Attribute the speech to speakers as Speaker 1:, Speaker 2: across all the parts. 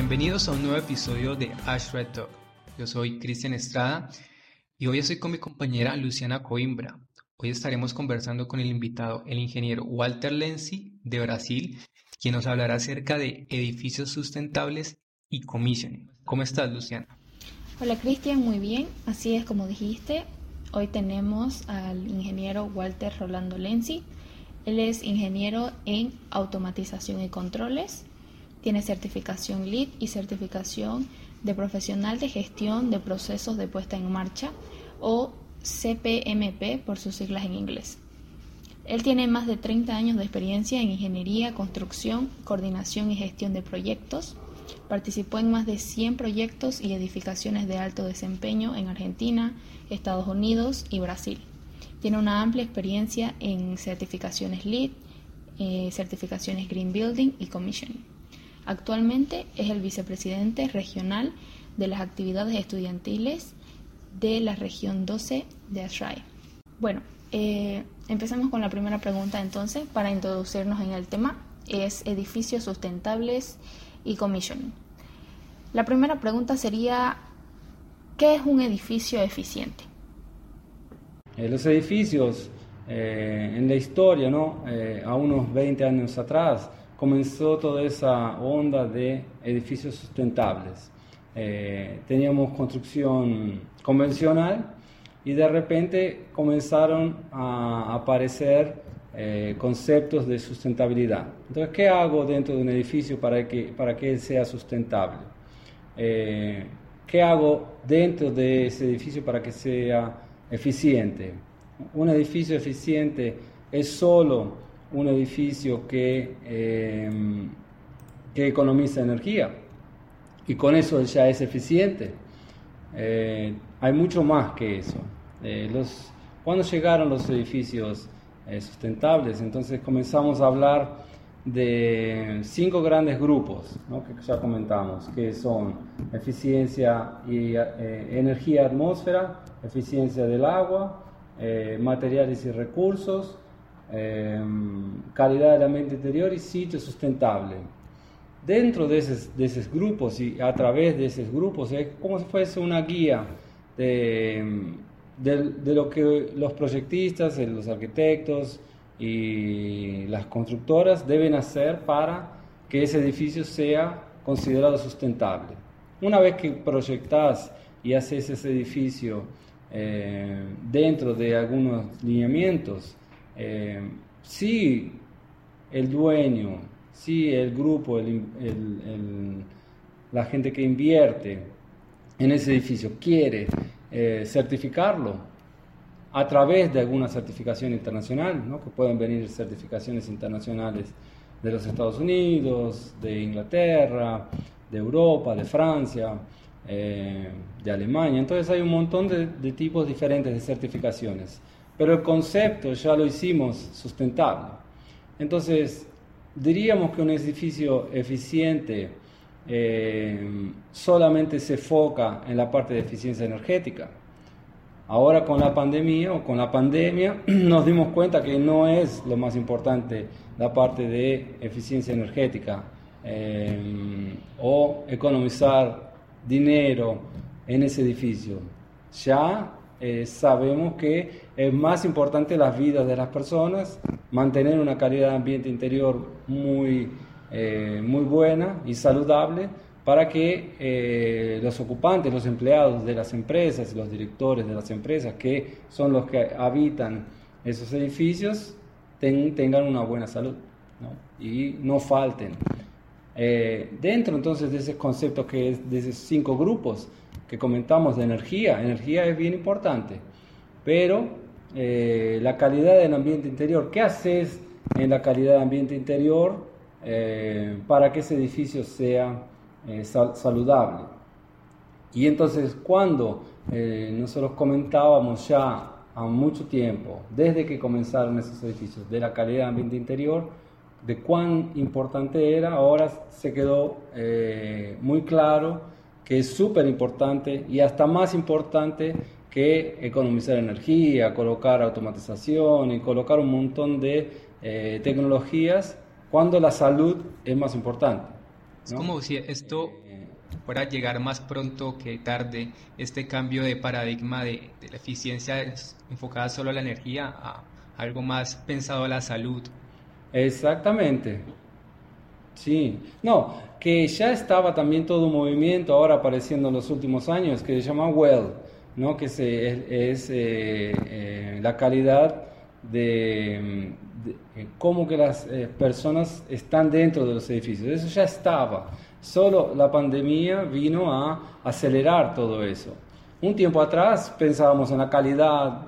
Speaker 1: Bienvenidos a un nuevo episodio de Ash Red Talk. Yo soy Cristian Estrada y hoy estoy con mi compañera Luciana Coimbra. Hoy estaremos conversando con el invitado, el ingeniero Walter Lenzi de Brasil, quien nos hablará acerca de edificios sustentables y commissioning. ¿Cómo estás, Luciana?
Speaker 2: Hola, Cristian, muy bien. Así es como dijiste. Hoy tenemos al ingeniero Walter Rolando Lenzi. Él es ingeniero en automatización y controles. Tiene certificación LEED y certificación de profesional de gestión de procesos de puesta en marcha o CPMP por sus siglas en inglés. Él tiene más de 30 años de experiencia en ingeniería, construcción, coordinación y gestión de proyectos. Participó en más de 100 proyectos y edificaciones de alto desempeño en Argentina, Estados Unidos y Brasil. Tiene una amplia experiencia en certificaciones LEED, eh, certificaciones Green Building y Commissioning. Actualmente es el vicepresidente regional de las actividades estudiantiles de la región 12 de Ashray. Bueno, eh, empecemos con la primera pregunta entonces para introducirnos en el tema. Es edificios sustentables y commissioning. La primera pregunta sería, ¿qué es un edificio eficiente?
Speaker 3: Eh, los edificios eh, en la historia, ¿no? a unos 20 años atrás, comenzó toda esa onda de edificios sustentables. Eh, teníamos construcción convencional y de repente comenzaron a aparecer eh, conceptos de sustentabilidad. Entonces, ¿qué hago dentro de un edificio para que, para que él sea sustentable? Eh, ¿Qué hago dentro de ese edificio para que sea eficiente? Un edificio eficiente es solo un edificio que, em, que economiza energía y con eso ya es eficiente. Eh, hay mucho más que eso. Eh, cuando llegaron los edificios eh, sustentables, entonces comenzamos a hablar de cinco grandes grupos que ya comentamos, que son eficiencia y energía atmósfera, eficiencia del agua, materiales y recursos, Em, calidad del ambiente interior y sitio sustentable. Dentro de esos, de grupos y a través de esos grupos es como si fuese una guía de, de, lo que los proyectistas, los arquitectos y las constructoras deben hacer para que ese edificio sea considerado sustentable. Una vez que proyectas y haces ese edificio eh, dentro de algunos lineamientos, eh, si el dueño, si el grupo, la gente que invierte en ese edificio quiere eh, certificarlo a través de alguna certificación internacional, que pueden venir certificaciones internacionales de los Estados Unidos, de Inglaterra, de Europa, de Francia, eh, de Alemania. Entonces hay un montón de tipos diferentes de certificaciones pero el concepto ya lo hicimos sustentable. Entonces, diríamos que un edificio eficiente eh, solamente se enfoca en la parte de eficiencia energética. Ahora con la pandemia o con la pandemia nos dimos cuenta que no es lo más importante la parte de eficiencia energética eh, o economizar dinero en ese edificio. Ya eh, sabemos que es más importante las vidas de las personas, mantener una calidad de ambiente interior muy, eh, muy buena y saludable para que eh, los ocupantes, los empleados de las empresas, los directores de las empresas, que son los que habitan esos edificios, tengan una buena salud y no falten. dentro entonces de ese concepto que es de esos cinco grupos, que comentamos de energía, energía es bien importante, pero eh, la calidad del ambiente interior, ¿qué haces en la calidad del ambiente interior eh, para que ese edificio sea eh, saludable? Y entonces cuando nosotros comentábamos ya a mucho tiempo, desde que comenzaron esos edificios, de la calidad del ambiente interior, de cuán importante era, ahora se quedó muy claro que es súper importante y hasta más importante que economizar energía, colocar automatización y colocar un montón de eh, tecnologías cuando la salud es más importante.
Speaker 1: Es como si esto fuera llegar más pronto que tarde este cambio de paradigma de, la eficiencia enfocada solo a la energía a algo más pensado a la salud.
Speaker 3: Exactamente. Sí, no, que ya estaba también todo un movimiento ahora apareciendo en los últimos años que se llama Well, ¿no? que es, eh, eh, la calidad de, de, cómo que las eh, personas están dentro de los edificios. Eso ya estaba, solo la pandemia vino a acelerar todo eso. Un tiempo atrás pensábamos en la calidad,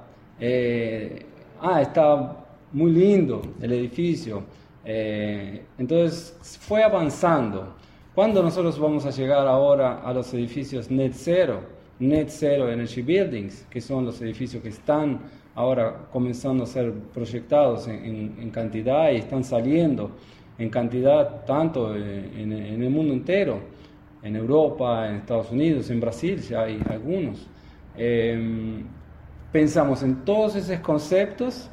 Speaker 3: ah, está muy lindo el edificio, entonces fue avanzando. ¿Cuándo nosotros vamos a llegar ahora a los edificios net zero? Net Zero Energy Buildings, que son los edificios que están ahora comenzando a ser proyectados en, cantidad y están saliendo en cantidad tanto en, el mundo entero, en Europa, en Estados Unidos, en Brasil ya hay algunos. Em, pensamos en todos esos conceptos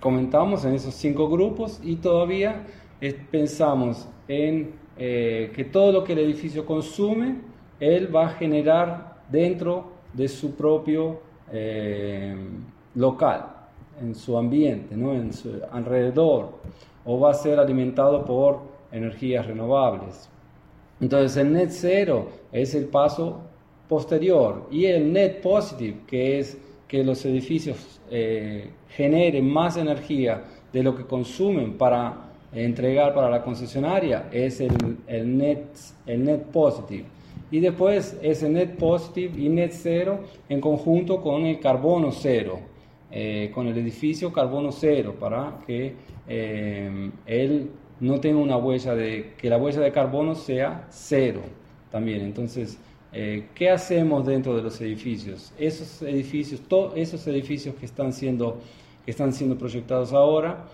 Speaker 3: comentamos en esos cinco grupos y todavía pensamos en eh, que todo lo que el edificio consume, él va a generar dentro de su propio eh, local, en su ambiente, ¿no? en su alrededor, o va a ser alimentado por energías renovables. Entonces el net cero es el paso posterior y el net positive, que es que los edificios eh, generen más energía de lo que consumen para entregar para la concesionaria es el, el, net, el net positive. Y después ese net positive y net cero en conjunto con el carbono cero, eh, con el edificio carbono cero, para que eh, él no tenga una huella de, que la huella de carbono sea cero también. Entonces, eh, ¿qué hacemos dentro de los edificios? Esos edificios, todos esos edificios que están siendo, que están siendo proyectados ahora,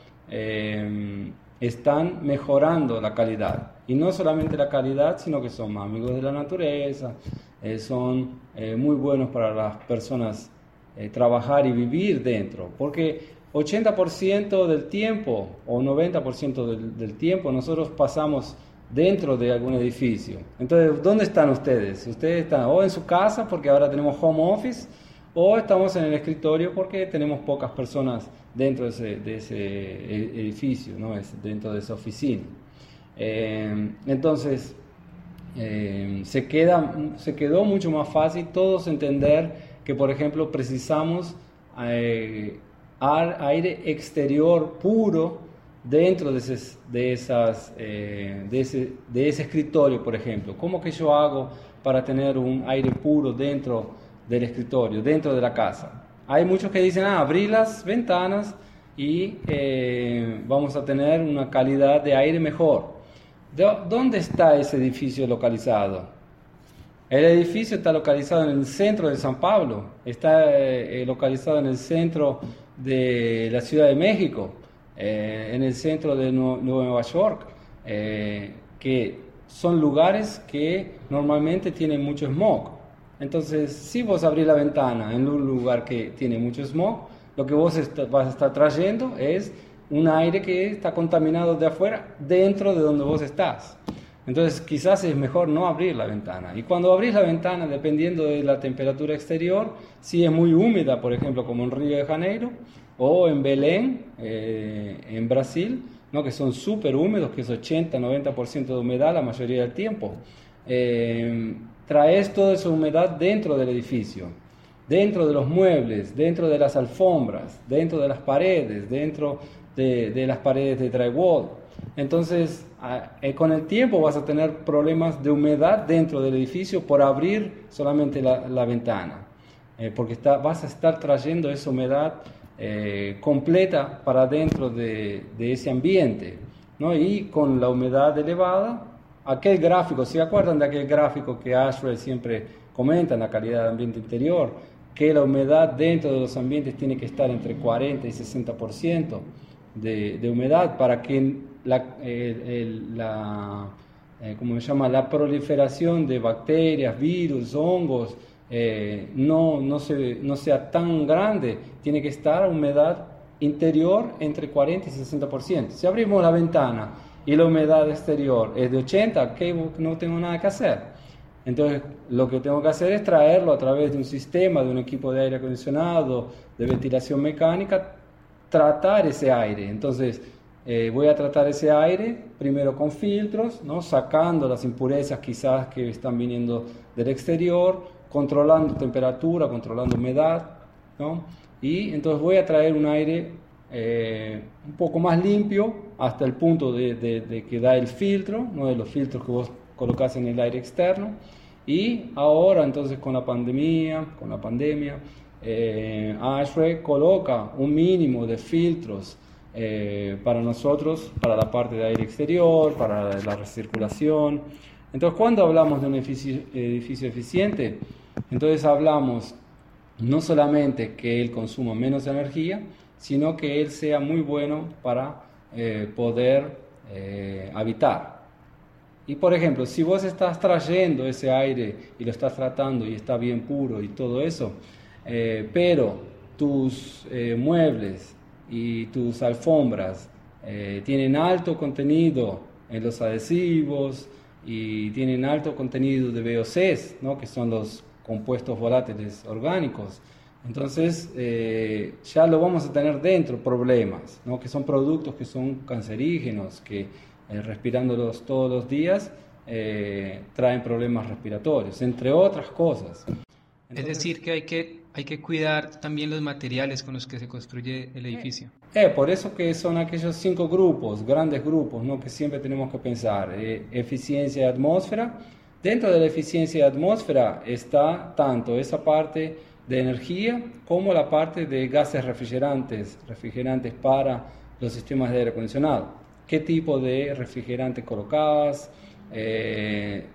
Speaker 3: están mejorando la calidad. Y no solamente la calidad, sino que son amigos de la naturaleza, eh, son eh, muy buenos para las personas eh, trabajar y vivir dentro. Porque 80% del tiempo o 90% del, del tiempo nosotros pasamos dentro de algún edificio. Entonces, ¿dónde están ustedes? Ustedes están o en su casa porque ahora tenemos home office o estamos en el escritorio porque tenemos pocas personas dentro de ese, e, edificio, ¿no? dentro de esa oficina. Eh, entonces, eh, se, queda, se quedó mucho más fácil todos entender que, por ejemplo, precisamos eh, aire exterior puro dentro de, ese, esas, de, ese, de ese escritorio, por ejemplo. ¿Cómo que yo hago para tener un aire puro dentro del escritorio, dentro de la casa? Hay muchos que dicen, ah, abrir las ventanas y eh, vamos a tener una calidad de aire mejor. ¿Dónde está ese edificio localizado? El edificio está localizado en el centro de San Pablo, está eh, localizado en el centro de la Ciudad de México, eh, en el centro de Nueva York, que son lugares que normalmente tienen mucho smog. Entonces, si vos abrís la ventana en un lugar que tiene mucho smog, lo que vos vas a estar trayendo es un aire que está contaminado de afuera dentro de donde vos estás. Entonces, quizás es mejor no abrir la ventana. Y cuando abrís la ventana, dependiendo de la temperatura exterior, si es muy húmeda, por ejemplo, como en Río de Janeiro o en Belén, eh, en Brasil, ¿no? que son súper húmedos, que es 80-90% de humedad la mayoría del tiempo. Eh, traes toda esa humedad dentro del edificio, dentro de los muebles, dentro de las alfombras, dentro de las paredes, dentro de, las paredes de drywall. Entonces, eh, con el tiempo vas a tener problemas de humedad dentro del edificio por abrir solamente la, ventana, eh, porque está, vas a estar trayendo esa humedad eh, completa para dentro de, de ese ambiente. ¿no? Y con la humedad elevada, aquel gráfico, ¿se acuerdan de aquel gráfico que Ashray siempre comenta en la calidad del ambiente interior? Que la humedad dentro de los ambientes tiene que estar entre 40 y 60% de, de humedad para que la, la eh, se llama? la proliferación de bacterias, virus, hongos, eh, no, no, se, no sea tan grande, tiene que estar humedad interior entre 40 y 60%. Si abrimos la ventana y la humedad exterior es de 80, que no tengo nada que hacer. Entonces, lo que tengo que hacer es traerlo a través de un sistema, de un equipo de aire acondicionado, de ventilación mecánica, tratar ese aire. Entonces, eh, voy a tratar ese aire primero con filtros, ¿no? sacando las impurezas quizás que están viniendo del exterior, controlando temperatura, controlando humedad. ¿no? Y entonces voy a traer un aire eh, un poco más limpio hasta el punto de, que da el filtro, ¿no? de los filtros que vos colocas en el aire externo. Y ahora entonces con la pandemia, con la pandemia, eh, coloca un mínimo de filtros eh, para nosotros, para la parte de aire exterior, para la recirculación. Entonces, cuando hablamos de un edificio, eficiente, entonces hablamos no solamente que él consuma menos energía, sino que él sea muy bueno para eh, poder eh, habitar. Y por ejemplo, si vos estás trayendo ese aire y lo estás tratando y está bien puro y todo eso, pero tus muebles y tus alfombras eh, tienen alto contenido en los adhesivos y tienen alto contenido de VOCs, ¿no? que son los compuestos volátiles orgánicos. Entonces eh, ya lo vamos a tener dentro problemas, ¿no? que son productos que son cancerígenos, que eh, respirándolos todos los días traen problemas respiratorios, entre otras cosas.
Speaker 1: es decir, que hay que hay que cuidar también los materiales con los que se construye el edificio.
Speaker 3: Eh, por eso que son aquellos cinco grupos, grandes grupos, ¿no? que siempre tenemos que pensar. Eh, eficiencia de atmósfera. Dentro de la eficiencia de atmósfera está tanto esa parte de energía como la parte de gases refrigerantes, refrigerantes para los sistemas de aire acondicionado. ¿Qué tipo de refrigerante colocas? Eh,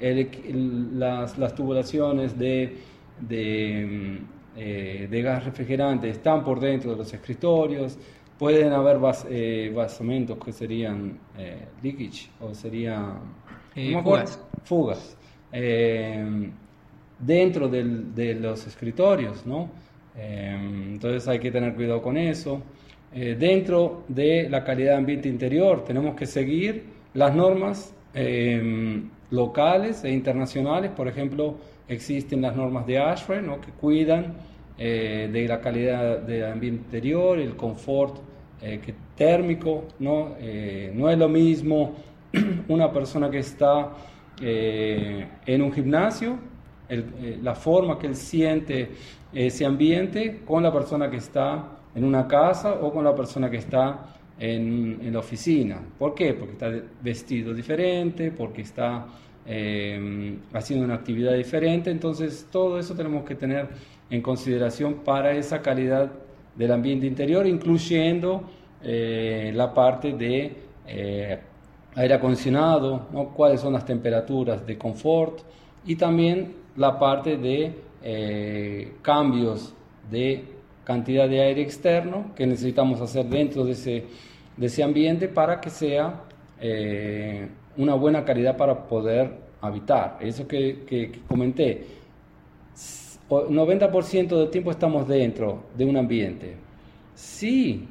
Speaker 3: las, las tubulaciones de de, eh, de gas refrigerante están por dentro de los escritorios, pueden haber eh, basamentos que serían eh, leakage o serían
Speaker 1: fugas,
Speaker 3: fugas dentro de los escritorios, ¿no? entonces hay que tener cuidado con eso. dentro de la calidad de ambiente interior tenemos que seguir las normas locales e internacionales, por ejemplo, existen las normas de ASHRAE ¿no? que cuidan eh, de la calidad del ambiente interior, el confort eh, que térmico, ¿no? Eh, no es lo mismo una persona que está en un gimnasio, la forma que él siente ese ambiente con la persona que está en una casa o con la persona que está en, en la oficina. ¿Por qué? Porque está vestido diferente, porque está eh, haciendo una actividad diferente. Entonces, todo eso tenemos que tener en consideración para esa calidad del ambiente interior, incluyendo eh, la parte de eh, aire acondicionado, ¿no? cuáles son las temperaturas de confort y también la parte de cambios de cantidad de aire externo que necesitamos hacer dentro de ese, de ese ambiente para que sea una buena calidad para poder habitar. Eso que, que, comenté, 90% del tiempo estamos dentro de un ambiente. Sí,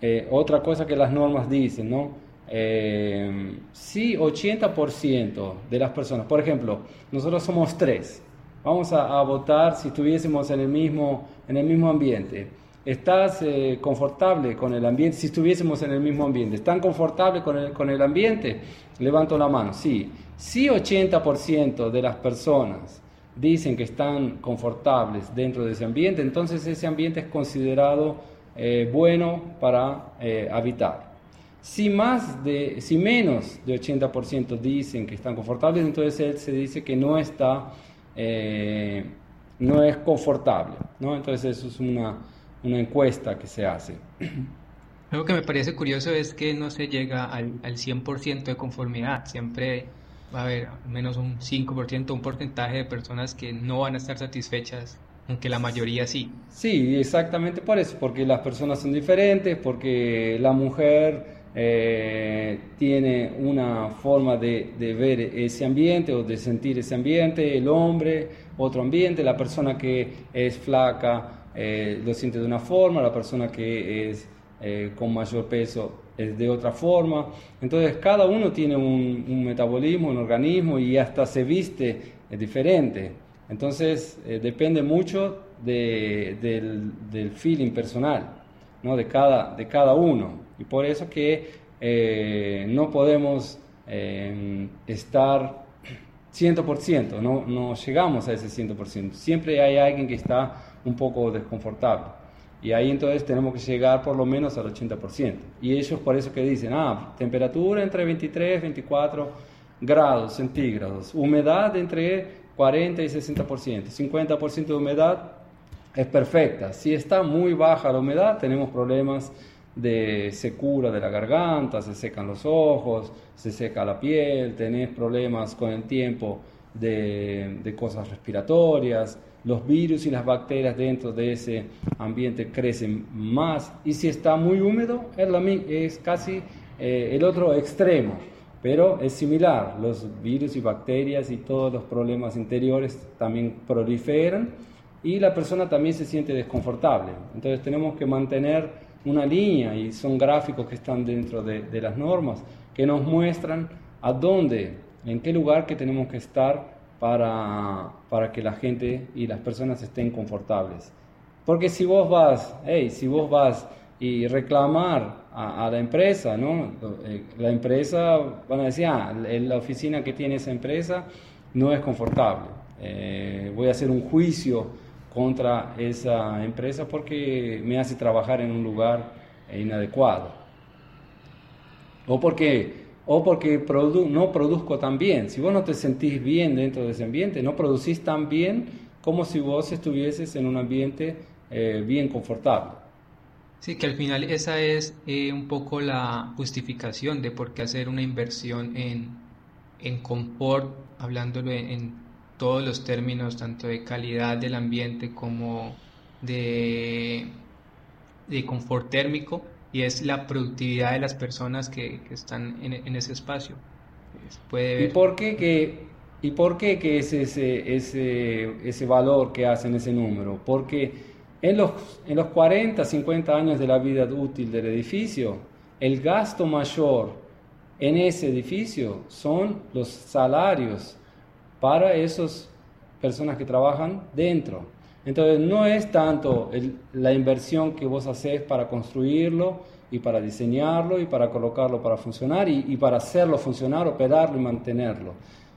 Speaker 3: eh, otra cosa que las normas dicen, ¿no? Eh, sí, 80% de las personas, por ejemplo, nosotros somos tres, vamos a, a, votar si estuviésemos en el mismo, en el mismo ambiente. ¿Estás eh, confortable con el ambiente? Si estuviésemos en el mismo ambiente, ¿están confortables con el, con el ambiente? Levanto la mano, sí. Si 80% de las personas dicen que están confortables dentro de ese ambiente, entonces ese ambiente es considerado eh, bueno para eh, habitar. Si, más de, si menos de 80% dicen que están confortables, entonces se dice que no está, no es confortable. ¿no? Entonces eso es una, una encuesta que se hace.
Speaker 1: Algo que me parece curioso es que no se llega al, al 100% de conformidad, siempre va a haber al menos un 5%, un porcentaje de personas que no van a estar satisfechas, aunque la mayoría sí.
Speaker 3: Sí, exactamente por eso, porque las personas son diferentes, porque la mujer eh, tiene una forma de, de, ver ese ambiente o de sentir ese ambiente, el hombre, otro ambiente, la persona que es flaca eh, lo siente de una forma, la persona que es eh, con mayor peso es de otra forma. Entonces cada uno tiene un, metabolismo, un organismo y hasta se viste es diferente. Entonces, eh, depende mucho del, del, feeling personal, ¿no? de, cada, de cada uno. Y por eso que eh, no podemos eh, estar 100%, no, no llegamos a ese 100%. Siempre hay alguien que está un poco desconfortable. Y ahí entonces tenemos que llegar por lo menos al 80%. Y ellos por eso que dicen, ah, temperatura entre 23 y 24 grados centígrados, humedad entre 40 y 60%, 50% de humedad es perfecta. Si está muy baja la humedad, tenemos problemas de secura de la garganta, se secan los ojos, se seca la piel, tenés problemas con el tiempo de, cosas respiratorias, los virus y las bacterias dentro de ese ambiente crecen más y si está muy húmedo es, es casi eh, el otro extremo, pero es similar, los virus y bacterias y todos los problemas interiores también proliferan y la persona también se siente desconfortable. Entonces tenemos que mantener una línea y son gráficos que están dentro de, de las normas que nos muestran a dónde, en qué lugar que tenemos que estar para, para que la gente y las personas estén confortables. Porque si vos vas, hey, si vos vas y reclamar a, la empresa, ¿no? Eh, la empresa van a decir, ah, la oficina que tiene esa empresa no es confortable. Eh, voy a hacer un juicio contra esa empresa porque me hace trabajar en un lugar inadecuado. O porque o porque no produzco tan bien. Si vos no te sentís bien dentro de ese ambiente, no producís tan bien como si vos estuvieses en un ambiente eh, bien confortable.
Speaker 1: Sí, que al final esa es eh, un poco la justificación de por qué hacer una inversión en, en confort, hablándolo en, todos los términos, tanto de calidad del ambiente como de, de confort térmico, y es la productividad de las personas que, están en, ese espacio.
Speaker 3: Puede ¿Y por qué que, y por qué que es ese, ese, ese valor que hacen ese número? Porque en los, en los 40, 50 años de la vida útil del edificio, el gasto mayor en ese edificio son los salarios para esas personas que trabajan dentro. Entonces no es tanto la inversión que vos haces para construirlo y para diseñarlo y para colocarlo para funcionar y, para hacerlo funcionar, operarlo y mantenerlo,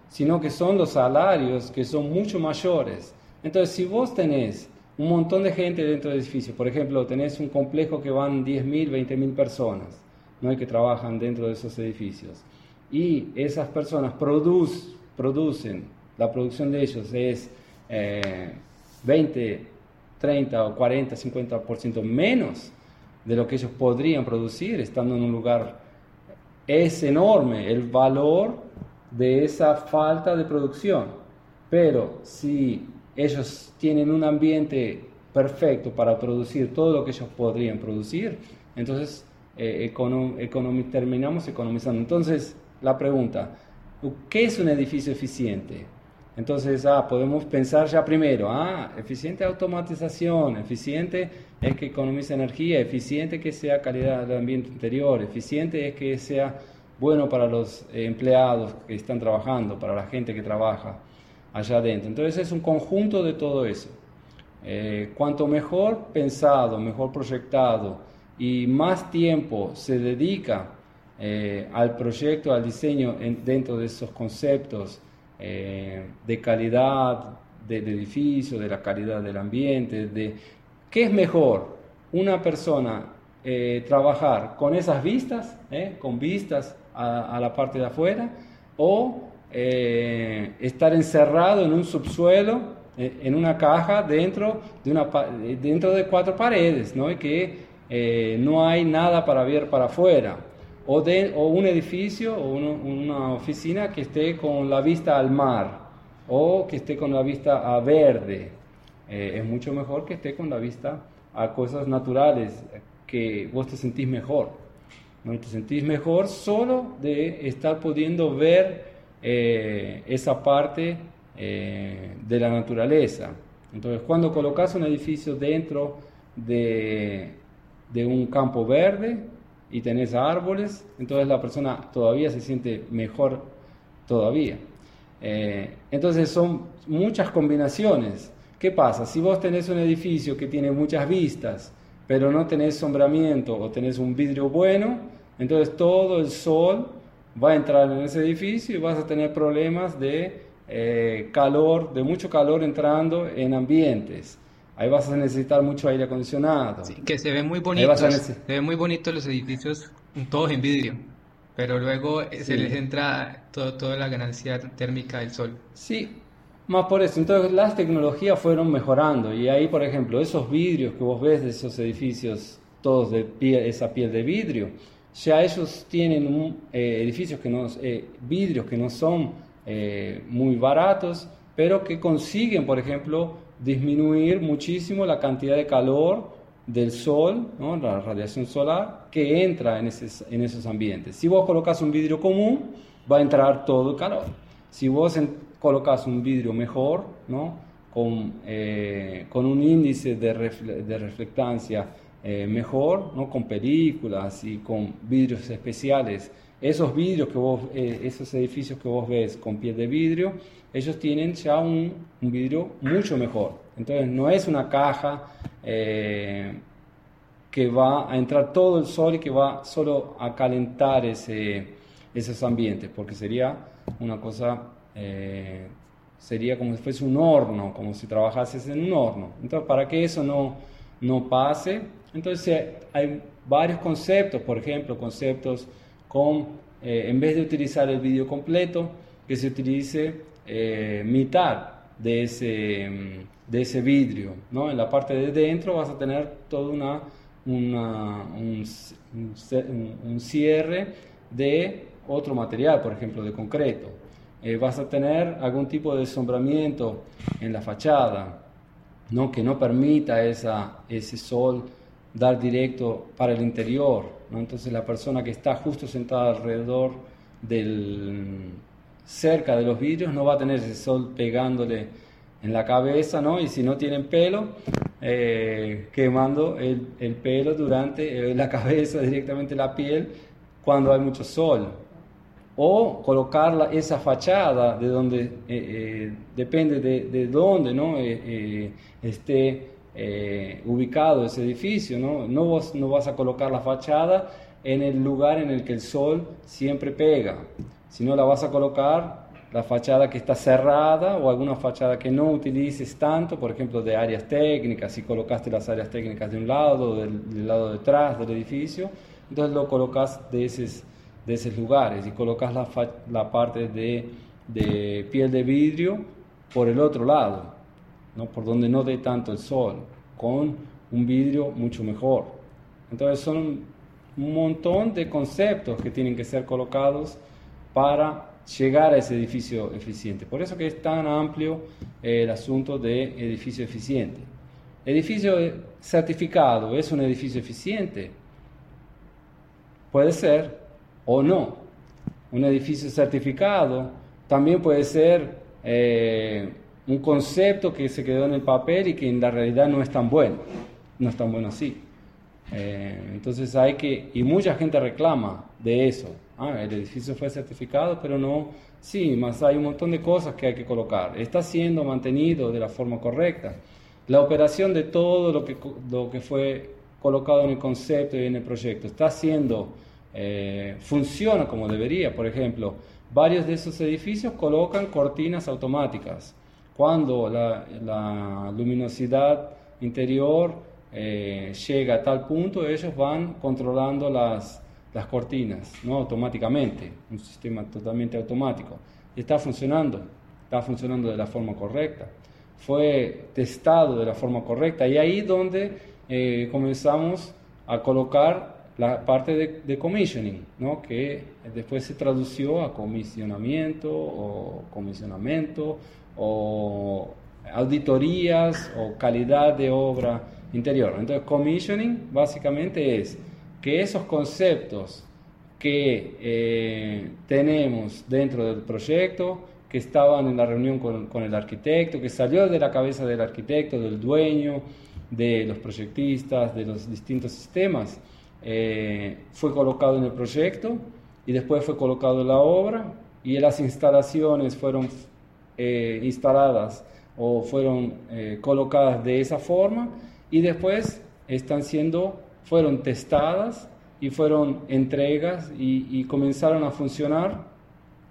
Speaker 3: sino que son los salarios que son mucho mayores. Entonces si vos tenés un montón de gente dentro del edificio, por ejemplo, tenés un complejo que van 10.000, 20.000 personas ¿no? que trabajan dentro de esos edificios y esas personas producen, la producción de ellos es... Eh, 20, 30 o 40, 50% menos de lo que ellos podrían producir estando en un lugar. Es enorme el valor de esa falta de producción. Pero si ellos tienen un ambiente perfecto para producir todo lo que ellos podrían producir, entonces eh, terminamos economizando. Entonces, la pregunta, ¿qué es un edificio eficiente? Entonces, ah, podemos pensar ya primero, ah, eficiente automatización, eficiente es que economice energía, eficiente que sea calidad del ambiente interior, eficiente es que sea bueno para los empleados que están trabajando, para la gente que trabaja allá adentro. Entonces es un conjunto de todo eso. Eh, cuanto mejor pensado, mejor proyectado y más tiempo se dedica eh, al proyecto, al diseño dentro de esos conceptos, eh, de calidad del edificio, de la calidad del ambiente, de qué es mejor una persona eh, trabajar con esas vistas, eh, con vistas a, la parte de afuera, o estar encerrado en un subsuelo, en una caja dentro de, dentro de cuatro paredes, ¿no? y que no hay nada para ver para afuera o, de, o un edificio o una oficina que esté con la vista al mar o que esté con la vista a verde. Eh, es mucho mejor que esté con la vista a cosas naturales, que vos te sentís mejor. ¿no? Te sentís mejor solo de estar pudiendo ver eh, esa parte eh, de la naturaleza. Entonces, cuando colocas un edificio dentro de, de un campo verde, y tenés árboles, entonces la persona todavía se siente mejor todavía. Eh, entonces son muchas combinaciones. ¿Qué pasa? Si vos tenés un edificio que tiene muchas vistas, pero no tenés sombramiento o tenés un vidrio bueno, entonces todo el sol va a entrar en ese edificio y vas a tener problemas de eh, calor, de mucho calor entrando en ambientes. Ahí vas a necesitar mucho aire acondicionado.
Speaker 1: Sí, que se ven muy bonitos. Se ven muy bonitos los edificios, todos en vidrio, pero luego eh, se les entra todo, toda la ganancia térmica del sol.
Speaker 3: Sí, más por eso. Entonces las tecnologías fueron mejorando y ahí, por ejemplo, esos vidrios que vos ves de esos edificios, todos de esa piel de vidrio, ya ellos tienen un, eh, edificios que no, eh, vidrios que no son eh, muy baratos, pero que consiguen, por ejemplo, disminuir muchísimo la cantidad de calor del sol, ¿no? la radiación solar, que entra en, en esos ambientes. Si vos colocas un vidrio común, va a entrar todo el calor. Si vos colocas un vidrio mejor, ¿no? con, con un índice de, de reflectancia eh, mejor, ¿no? con películas y con vidrios especiales. Esos vidrios que vos, eh, esos edificios que vos ves con piel de vidrio, ellos tienen ya un, vidrio mucho mejor. Entonces no es una caja eh, que va a entrar todo el sol y que va solo a calentar ese, esos ambientes, porque sería una cosa, sería como si fuese un horno, como si trabajases en un horno. Entonces, para que eso no, no pase, entonces hay varios conceptos, por ejemplo, conceptos con, eh, en vez de utilizar el vídeo completo, que se utilice eh, mitad de ese, mm, de ese vidrio. ¿no? En la parte de dentro vas a tener todo una, un, un, cierre de otro material, por ejemplo, de concreto. Eh, vas a tener algún tipo de sombramiento en la fachada, ¿no? que no permita esa, ese sol dar directo para el interior. ¿No? Entonces la persona que está justo sentada alrededor del cerca de los vidrios no va a tener ese sol pegándole en la cabeza, ¿no? Y si no tienen pelo, eh, quemando el, el, pelo durante eh, la cabeza, directamente la piel, cuando hay mucho sol. O colocar esa fachada de donde, eh, depende de, de dónde, ¿no? esté eh, ubicado ese edificio, ¿no? No, vos, no vas a colocar la fachada en el lugar en el que el sol siempre pega, sino la vas a colocar la fachada que está cerrada o alguna fachada que no utilices tanto, por ejemplo, de áreas técnicas, si colocaste las áreas técnicas de un lado, del, del lado detrás del edificio, entonces lo colocas de esos, de esos lugares y colocas la, la parte de, de piel de vidrio por el otro lado por donde no dé tanto el sol, con un vidrio mucho mejor. Entonces son un montón de conceptos que tienen que ser colocados para llegar a ese edificio eficiente. Por eso que es tan amplio eh, el asunto de edificio eficiente. Edificio certificado es un edificio eficiente. Puede ser o no. Un edificio certificado también puede ser eh, un concepto que se quedó en el papel y que en la realidad no es tan bueno, no es tan bueno así. Eh, entonces hay que, y mucha gente reclama de eso. Ah, el edificio fue certificado, pero no, sí, más hay un montón de cosas que hay que colocar. Está siendo mantenido de la forma correcta. La operación de todo lo que, lo que fue colocado en el concepto y en el proyecto está haciendo, eh, funciona como debería. Por ejemplo, varios de esos edificios colocan cortinas automáticas cuando la, luminosidad interior eh, llega a tal punto, ellos van controlando las, las cortinas ¿no? automáticamente, un sistema totalmente automático. Está funcionando, está funcionando de la forma correcta. Fue testado de la forma correcta y ahí donde eh, comenzamos a colocar la parte de, de, commissioning, ¿no? que después se tradució a comisionamiento o comisionamiento o auditorías o calidad de obra interior. Entonces, commissioning básicamente es que esos conceptos que eh, tenemos dentro del proyecto, que estaban en la reunión con, el arquitecto, que salió de la cabeza del arquitecto, del dueño, de los proyectistas, de los distintos sistemas, eh, fue colocado en el proyecto y después fue colocado en la obra y las instalaciones fueron eh, instaladas o fueron eh, colocadas de esa forma y después están siendo, fueron testadas y fueron entregas y, y comenzaron a funcionar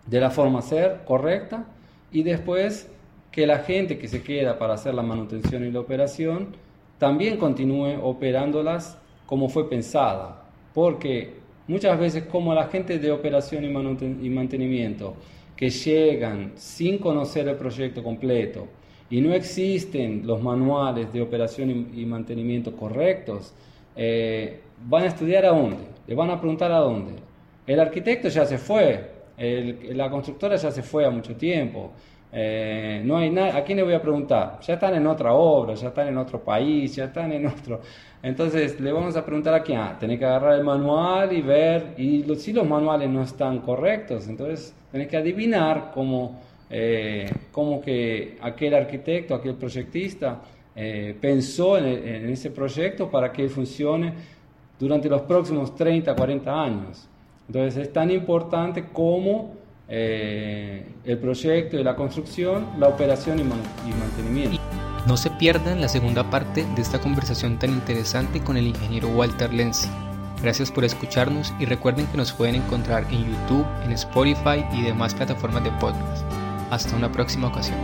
Speaker 3: de la forma ser correcta. Y después que la gente que se queda para hacer la manutención y la operación también continúe operándolas como fue pensada, porque muchas veces como la gente de operación y, mantenimiento que llegan sin conocer el proyecto completo y no existen los manuales de operación y, mantenimiento correctos, eh, van a estudiar a dónde, le van a preguntar a dónde. El arquitecto ya se fue, la constructora ya se fue a mucho tiempo. Eh, no hay nada, ¿a quién le voy a preguntar? Ya están en otra obra, ya están en otro país, ya están en otro. Entonces le vamos a preguntar a quién. Ah, tenés que agarrar el manual y ver. Y si los manuales no están correctos, entonces tenés que adivinar cómo, eh, cómo que aquel arquitecto, aquel proyectista eh, pensó en, en ese proyecto para que funcione durante los próximos 30, 40 años. Entonces es tan importante como eh, el proyecto y la construcción, la operación y, mantenimiento.
Speaker 1: No se pierdan la segunda parte de esta conversación tan interesante con el ingeniero Walter Lenzi. Gracias por escucharnos y recuerden que nos pueden encontrar en YouTube, en Spotify y demás plataformas de podcast. Hasta una próxima ocasión.